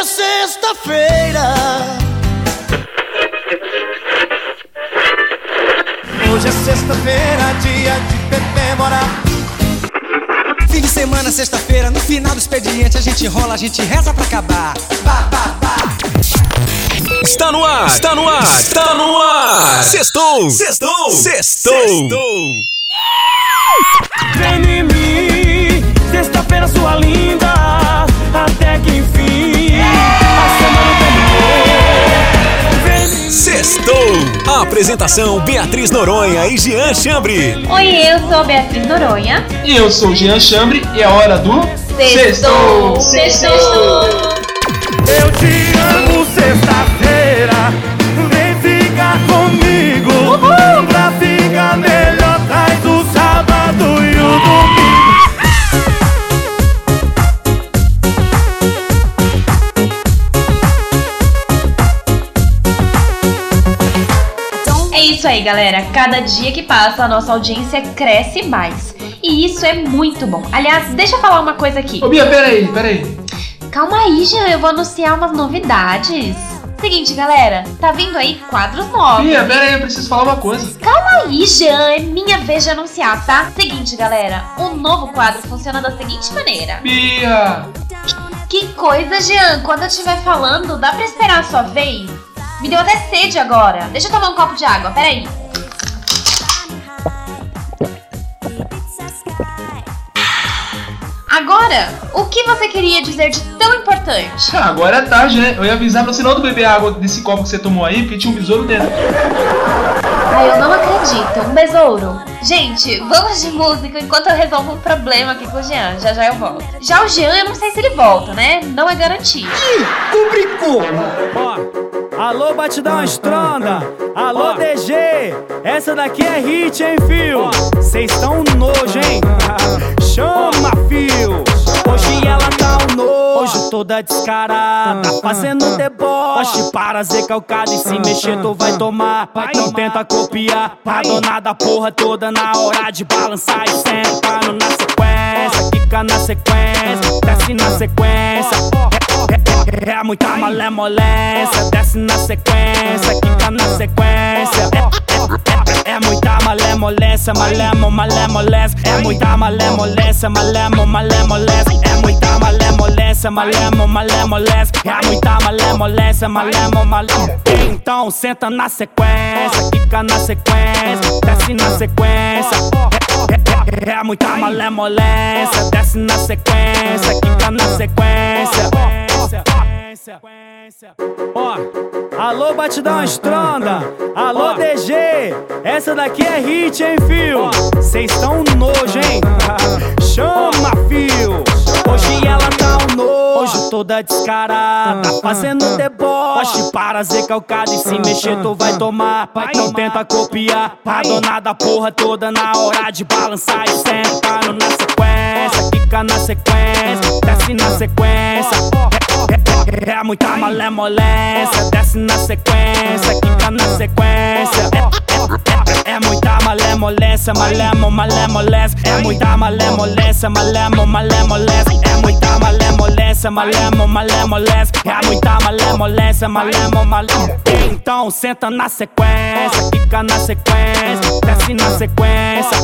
é sexta-feira. Hoje é sexta-feira, dia de comemorar. Fim de semana, sexta-feira, no final do expediente a gente rola, a gente reza pra acabar. Bah, bah, bah. Está no ar, está no ar, está no ar. Sextou, sextou, sextou. Vem em mim, sexta-feira sua linda, Sextou. A apresentação Beatriz Noronha e Jean Chambre. Oi, eu sou Beatriz Noronha. E eu sou o Jean Chambre e é hora do Sextou! Sextou! Eu te amo sexta-feira, vem ficar comigo. Pra ficar melhor, traz o sábado e o domingo. Isso aí, galera. Cada dia que passa, a nossa audiência cresce mais. E isso é muito bom. Aliás, deixa eu falar uma coisa aqui. Ô Bia, peraí, peraí. Calma aí, Jean, eu vou anunciar umas novidades. Seguinte, galera, tá vindo aí quadros novos. Bia, peraí, eu preciso falar uma coisa. Calma aí, Jean, é minha vez de anunciar, tá? Seguinte, galera, o novo quadro funciona da seguinte maneira. Bia! Que coisa, Jean, quando eu estiver falando, dá pra esperar a sua vez? Me deu até sede agora. Deixa eu tomar um copo de água, peraí. Agora, o que você queria dizer de tão importante? Ah, agora é tarde, né? Eu ia avisar pra você não beber água desse copo que você tomou aí, porque tinha um besouro dentro. Ai, eu não acredito, um besouro. Gente, vamos de música enquanto eu resolvo um problema aqui com o Jean. Já já eu volto. Já o Jean, eu não sei se ele volta, né? Não é garantido. Complicou. Ó, alô, batidão estronda. Alô, DG. Essa daqui é hit, hein, fio? Cês tão nojo, hein? Chama, fio. Hoje ela tá um nojo, toda descarada. Fazendo deboche para ser calcada. E se mexer, tu vai tomar. Não tenta copiar. A dona da porra toda na hora de balançar e sentando na sequência. Fica na sequência, desce na sequência. É, é, é muita malemolência, desce na sequência, quica na sequência. É, é, é, é muita malemolência, malemo, malemolência. É muita malemolência, malemo, malemolência. É muita malemolência, malemo, malemolência. É muita malemolência, malemo, malemolência. Então senta na sequência, quica na sequência, desce na sequência. É, é, é, é muita malemolência, desce na sequência, quica na sequência. Ó, alô, batidão estronda. Alô, DG. Essa daqui é hit, hein, fio? Cês tão nojo, hein? Chama, fio. Hoje ela tá um nojo, toda descarada. Fazendo deboche para ser calcada. E se mexer, tu vai tomar. Não tenta copiar. A dona da porra toda na hora de balançar e sentando na sequência. Fica na sequência, desce na sequência. É, é, é muita malemolência, desce na sequência, quica na sequência. É, é, é, é muita malemolência, malemo, malemolência. É muita malemolência, malemo, malemolência. É muita malemolência, malemo, malemolência. É muita malemolência, malemo, malemolência. Então senta na sequência, quica na sequência, desce na sequência.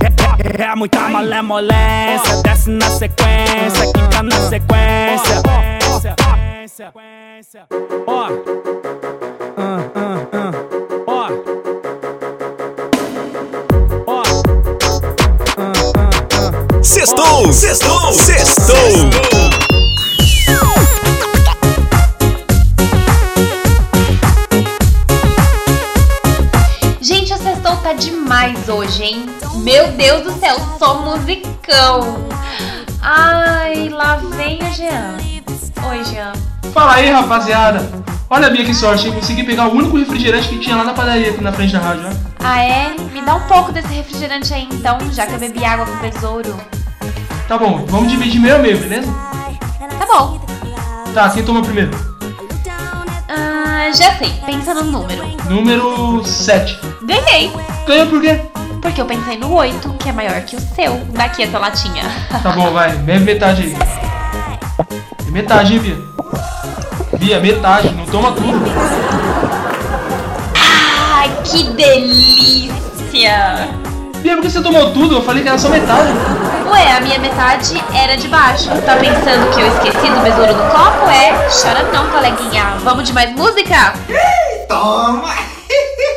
É, é, é muita malemolência, desce na sequência, quica na sequência. Ó, Ah, ah, ah. ó, ó. Sextou, sextou, sextou. Gente, o Sextou tá demais hoje, hein? Meu Deus do céu, só musicão. Ai, lá vem o Jean. Oi, Jean. Fala aí, rapaziada. Olha a Bia que sorte, hein? Consegui pegar o único refrigerante que tinha lá na padaria aqui na frente da rádio, né? Ah, é? Me dá um pouco desse refrigerante aí então, já que eu bebi água com besouro. Tá bom, vamos dividir meio a meio, beleza? Tá bom. Tá, quem toma primeiro? Ah, já sei, pensa no número. Número 7. Ganhei! Ganhou por quê? Porque eu pensei no 8, que é maior que o seu. Daqui essa latinha. Tá bom, vai, bebe metade aí. Metade, hein, Bia? Bia, metade, não toma tudo. Ai, que delícia! Bia, por que você tomou tudo? Eu falei que era só metade. Ué, a minha metade era de baixo. Tá pensando que eu esqueci do besouro do copo? É? Chora não, coleguinha. Vamos de mais música? Toma!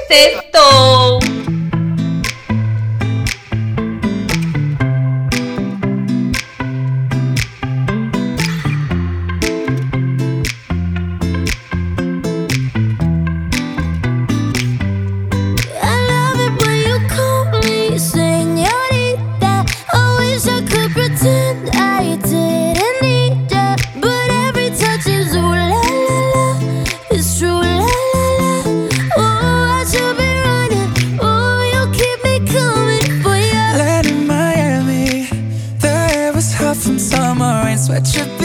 Sextou! what you've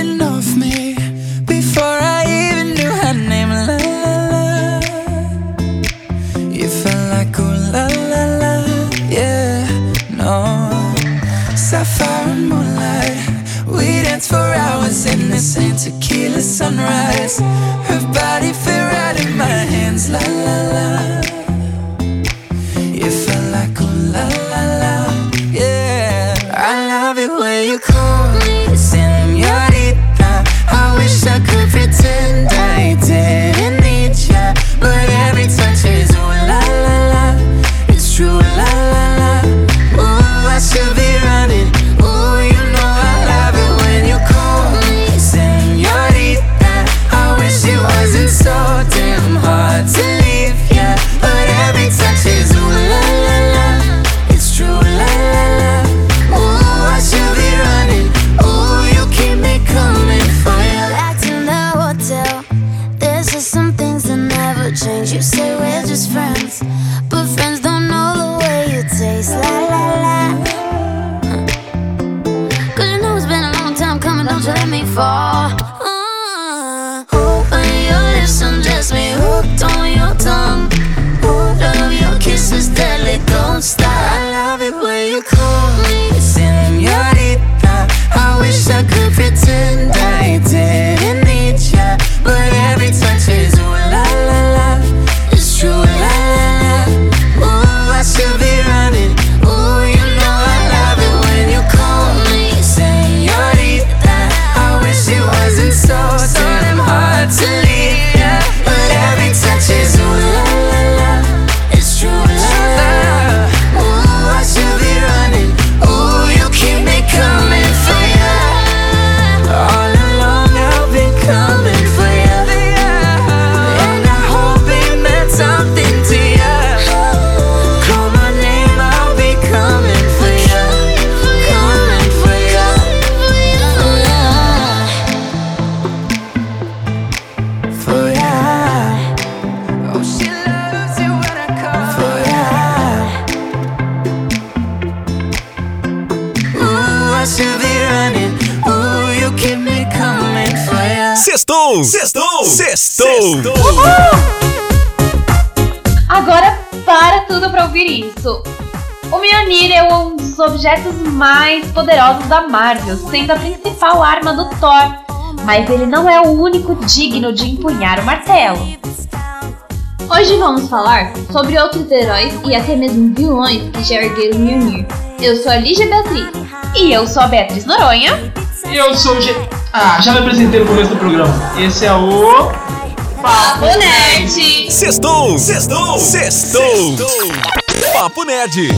love it when you call me Sextou! Agora para tudo pra ouvir isso. O Mjolnir é um dos objetos mais poderosos da Marvel, sendo a principal arma do Thor, mas ele não é o único digno de empunhar o martelo. Hoje vamos falar sobre outros heróis e até mesmo vilões que já ergueram o Mjolnir. Eu sou a Lígia Beatriz. E eu sou a Beatriz Noronha. E eu sou o G. Ah, já me apresentei no começo do programa. Esse é o. Papo Nerd! Sextou! Sextou! Sextou! Papo Nerd!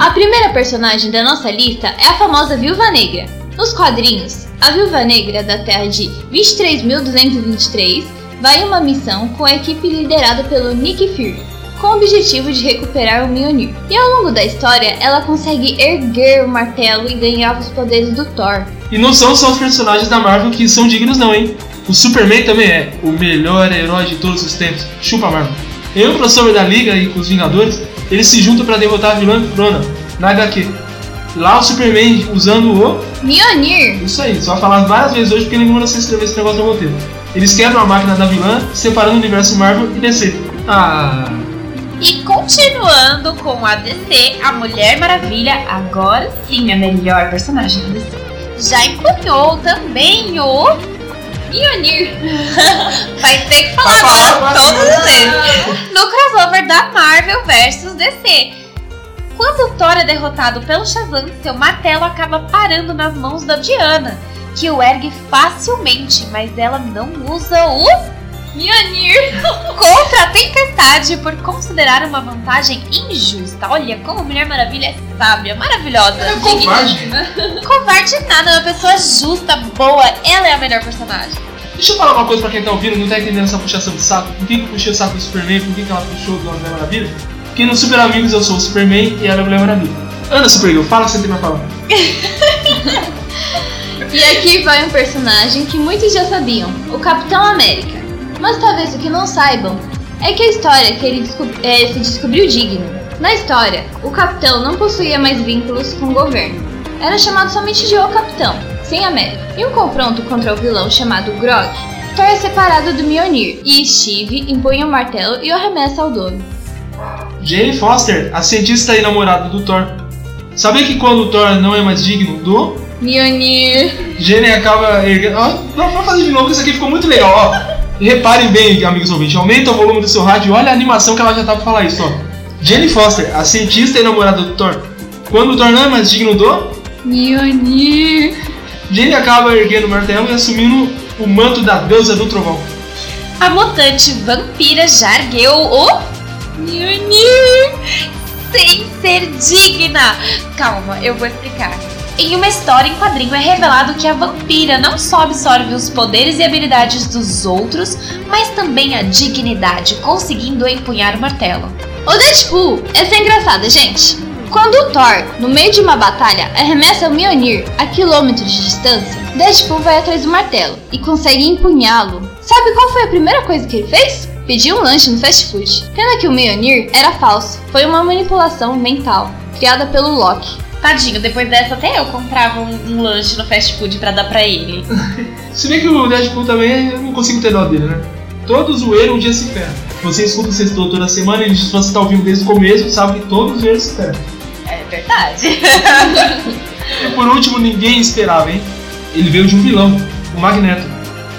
A primeira personagem da nossa lista é a famosa Viúva Negra. Nos quadrinhos, a Viúva Negra da Terra de 23.223 vai em uma missão com a equipe liderada pelo Nick Fury, com o objetivo de recuperar o Mjolnir. E ao longo da história, ela consegue erguer o martelo e ganhar os poderes do Thor. E não são só os personagens da Marvel que são dignos, não, hein? O Superman também é o melhor herói de todos os tempos. Chupa Marvel. Em um crossover da Liga e com os Vingadores, eles se juntam para derrotar a vilã Crona na HQ. Lá o Superman usando o. Mjolnir! Isso aí, só falar várias vezes hoje porque ninguém se escrever esse negócio no roteiro. Eles quebram a máquina da vilã, separando o universo Marvel e DC. Ah. E continuando com a DC, a Mulher Maravilha, agora sim a melhor personagem da DC. já empunhou também o Mjolnir. Vai ter que falar falar, agora todos os vezes. No crossover da Marvel versus DC. Quando o Thor é derrotado pelo Shazam, seu martelo acaba parando nas mãos da Diana, que o ergue facilmente, mas ela não usa o Mjolnir contra a tempestade por considerar uma vantagem injusta. Olha como a Mulher Maravilha é sábia, maravilhosa. É digna. covarde. Covarde nada, é uma pessoa justa, boa, ela é a melhor personagem. Deixa eu falar uma coisa pra quem tá ouvindo, não tá entendendo essa puxação de saco. Por que que eu puxei o saco do Superman? Por que, que ela puxou do Mulher Maravilha? Porque no Super Amigos eu sou o Superman e ela é a Mulher Maravilha. Ana Supergirl, fala o que você tem pra falar. E aqui vai um personagem que muitos já sabiam, o Capitão América. Mas talvez o que não saibam é que a história que ele desco- eh, se descobriu digno. Na história, o Capitão não possuía mais vínculos com o governo. Era chamado somente de O Capitão, sem América. Em um confronto contra o vilão chamado Grog, Thor é separado do Mjolnir e Steve empunha o martelo e o arremessa ao dono. Jane Foster, a cientista e namorada do Thor. Sabia que quando o Thor não é mais digno do. Mjolnir. Jane acaba erguendo. Ó, não, vamos fazer de novo, que isso aqui ficou muito legal, ó. Reparem bem, amigos ouvintes, aumenta o volume do seu rádio olha a animação que ela já tá pra falar isso, ó. Jane Foster, a cientista e namorada do Thor. Quando o Thor não é mais digno do. Mjolnir. Jane acaba erguendo o martelo e assumindo o manto da deusa do trovão. A mutante vampira já ergueu o Mjolnir sem ser digna. Calma, eu vou explicar. Em uma história em quadrinho é revelado que a vampira não só absorve os poderes e habilidades dos outros, mas também a dignidade, conseguindo empunhar o martelo. O Deadpool, é engraçada, gente. Quando o Thor, no meio de uma batalha, arremessa o Mjolnir a quilômetros de distância, Deadpool vai atrás do martelo e consegue empunhá-lo. Sabe qual foi a primeira coisa que ele fez? Pedir um lanche no fast food. Pena que o Mjolnir era falso, foi uma manipulação mental criada pelo Loki. Tadinho, depois dessa até eu comprava um, um lanche no fast food pra dar pra ele. Se bem que o Deadpool também, eu não consigo ter dó dele, né? Todo zoeiro um dia se ferra. Você escuta o Sextou toda semana e se você tá ouvindo desde o começo, sabe que todo zoeiro se ferra. É verdade. E por último, ninguém esperava, hein? Ele veio de um vilão, o Magneto.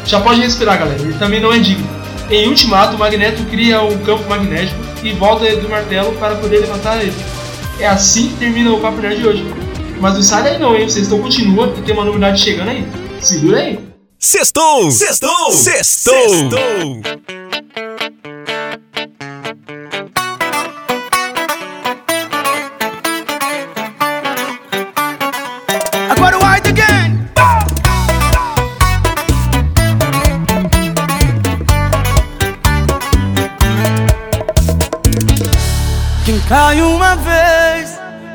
Já pode respirar, galera, ele também não é digno. Em Ultimato, o Magneto cria um campo magnético e volta do martelo para poder levantar ele. É assim que termina o Papo de hoje. Mas não sai daí não, hein? Vocês estão continua e tem uma novidade chegando aí. Segura aí. Sextou! Sextou! Sextou! Agora o White Again. Quem cai uma vez,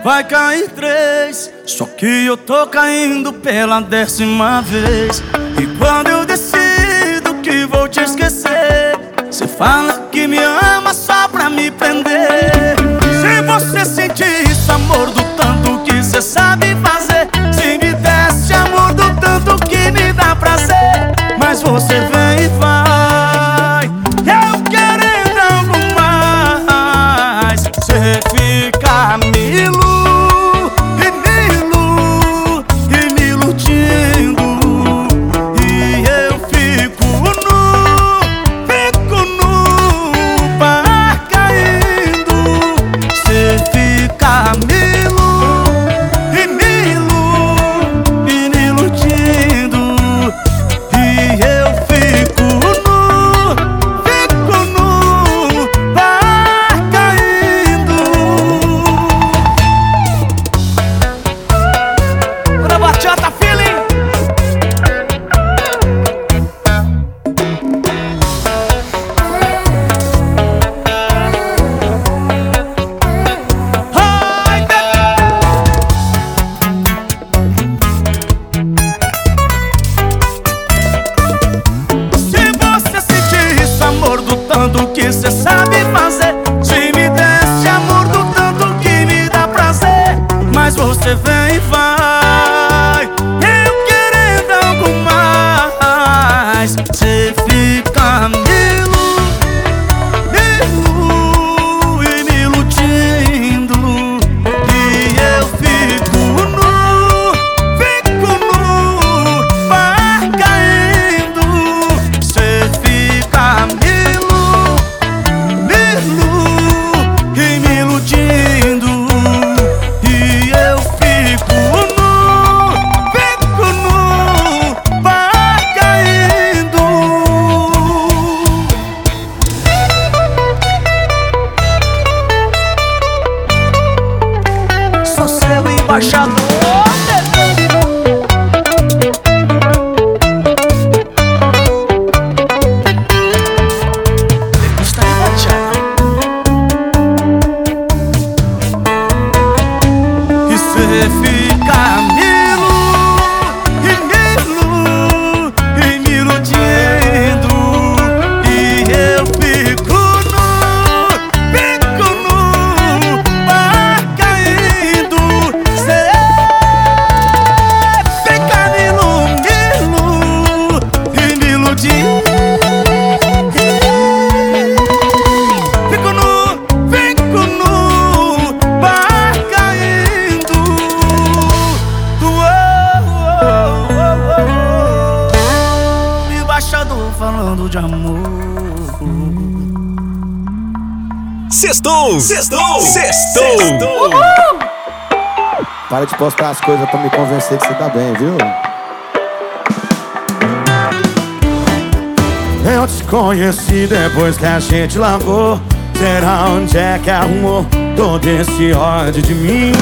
vai cair três. Só que eu tô caindo pela décima vez. E quando eu decido que vou te esquecer, você fala que me ama só pra me prender. Sextou! Sextou! Sextou! Para de postar as coisas pra me convencer que você tá bem, viu? Eu te conheci depois que a gente largou. Será onde é que arrumou todo esse ódio de mim?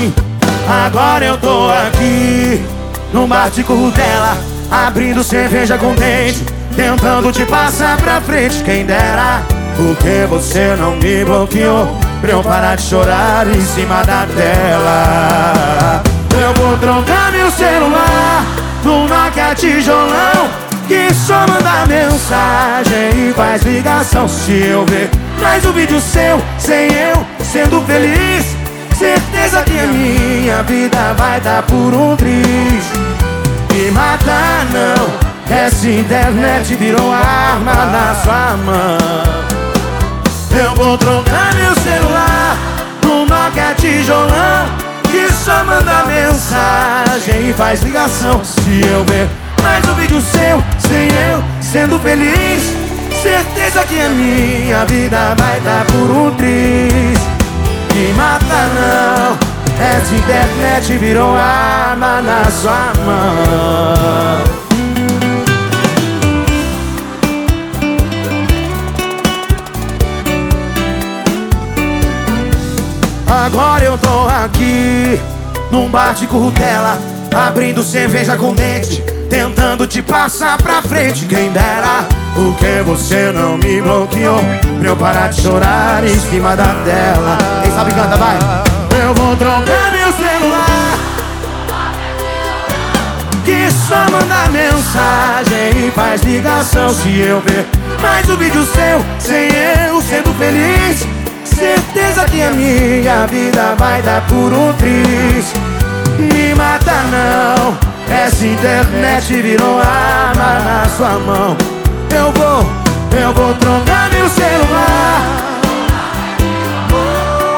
Agora eu tô aqui, no bar de dela, abrindo cerveja com dente, tentando te passar pra frente. Quem dera, porque você não me bloqueou pra eu parar de chorar em cima da tela. Eu vou trocar meu celular no Nokia tijolão que só manda mensagem e faz ligação. Se eu ver mais um vídeo seu, sem eu sendo feliz. Certeza que a minha vida vai dar por um triz. Me matar não, essa internet virou arma na sua mão Eu vou trocar meu celular no Nokia tijolão Que só manda mensagem e faz ligação. Se eu ver mais um vídeo seu, sem eu sendo feliz Certeza que a minha vida vai dar por um triz. Me mata não, essa internet virou arma na sua mão Agora eu tô aqui, num bar de currutela Abrindo cerveja com dente Tentando te passar pra frente. Quem dera, porque você não me bloqueou. Pra eu parar de chorar em cima da tela. Quem sabe canta, vai. Eu vou trocar meu celular. Que só manda mensagem e faz ligação Se eu ver mais um vídeo seu Sem eu sendo feliz Certeza que a minha vida vai dar por um triz. Me mata não Essa internet virou arma na sua mão. Eu vou, eu vou trocar meu celular.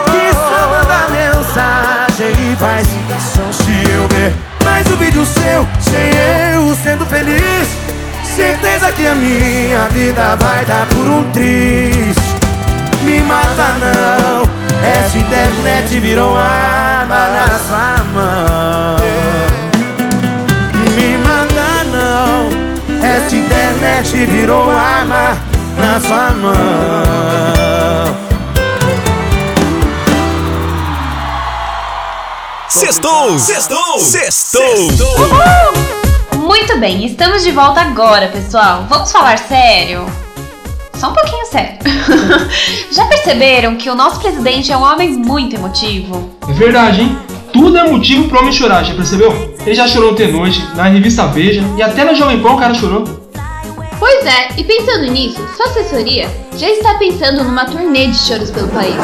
Que só manda mensagem e faz ligação Se eu ver. Mais um vídeo seu Sem eu sendo feliz. Certeza que a minha vida vai dar por um triz me mata não Essa internet virou arma na sua mão Me mata não Essa internet virou arma na sua mão Sextou! Sextou! Sextou! Muito bem, estamos de volta agora, pessoal. Vamos falar sério? Só um pouquinho sério. Já perceberam que o nosso presidente é um homem muito emotivo? É verdade, hein? Tudo é motivo pro homem chorar, já percebeu? Ele já chorou ontem à noite, na revista Veja, e até na Jovem Pan o cara chorou. Pois é, e pensando nisso, sua assessoria já está pensando numa turnê de choros pelo país.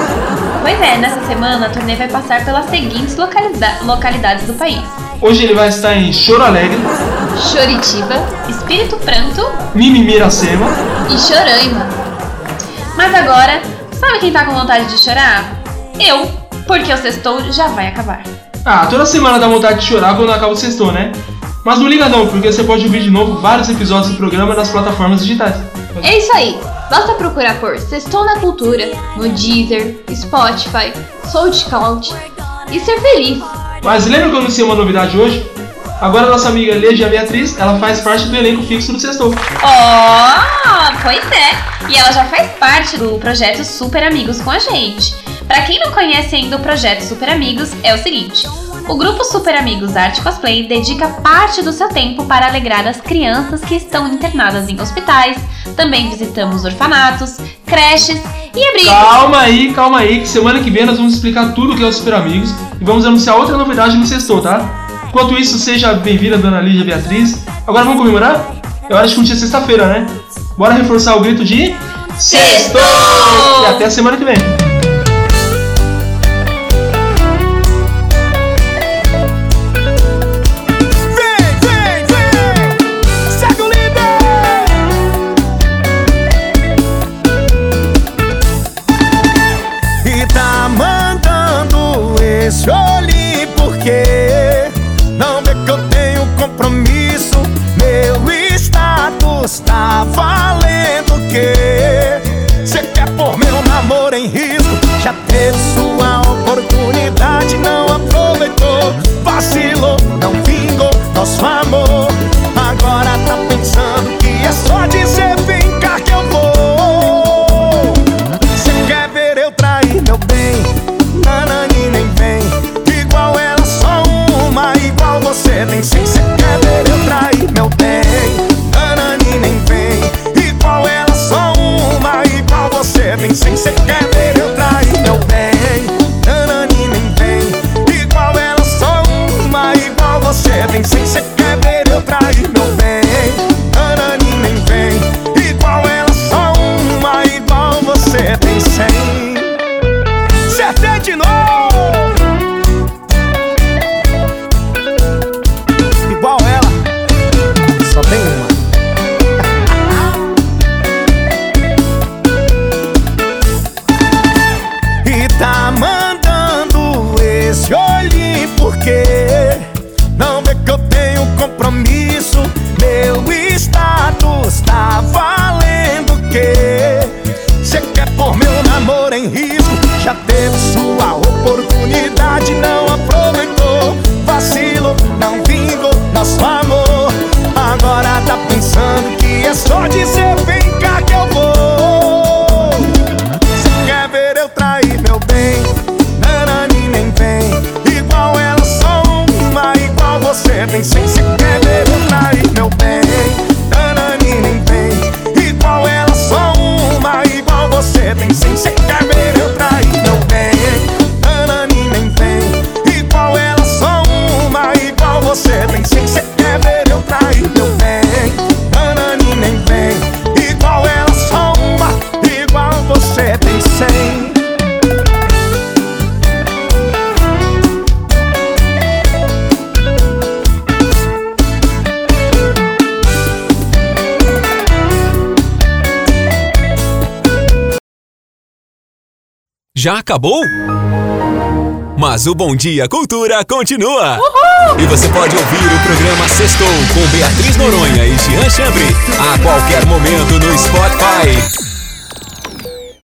Pois é, nessa semana a turnê vai passar pelas seguintes localida- localidades do país: Hoje ele vai estar em Choro Alegre, Choritiba Espírito Pranto Mimimi Iracema, e Choraima. Mas agora, sabe quem tá com vontade de chorar? Eu, porque o sextou já vai acabar. Ah, toda semana dá vontade de chorar quando acaba o sexto, né? Mas não liga não, porque você pode ouvir de novo vários episódios do programa nas plataformas digitais. É isso aí, basta procurar por Sextou na Cultura no Deezer, Spotify, SoundCloud e ser feliz. Mas lembra que eu anunciei uma novidade hoje? Agora nossa amiga Legia Beatriz, ela faz parte do elenco fixo do Sextou. Oh, pois é. E ela já faz parte do projeto Super Amigos com a gente. Pra quem não conhece ainda o projeto Super Amigos, é o seguinte: O grupo Super Amigos Arte Cosplay dedica parte do seu tempo para alegrar as crianças que estão internadas em hospitais. Também visitamos orfanatos, creches e abrigos. Calma aí, calma aí, que semana que vem nós vamos explicar tudo o que é o Super Amigos e vamos anunciar outra novidade no Sextou, tá? Enquanto isso, seja bem-vinda, dona Lígia Beatriz. Agora vamos comemorar? É hora de curtir sexta-feira, né? Bora reforçar o grito de. Sextou! E até a semana que. Vem, compromisso. Meu status tá valendo o quê? Cê quer pôr meu namoro em risco? Já teve sua oportunidade, não aproveitou. Vacilo, não vingou nosso amor. Agora tá pensando que é só dizer vem cá que eu vou. Cê quer ver eu trair meu bem? Nanani nem vem. Igual ela, só uma, igual você tem sim. Já acabou? Mas o Bom Dia Cultura continua! E você pode ouvir o programa Sextou com Beatriz Noronha e Jean Chambre a qualquer momento no Spotify.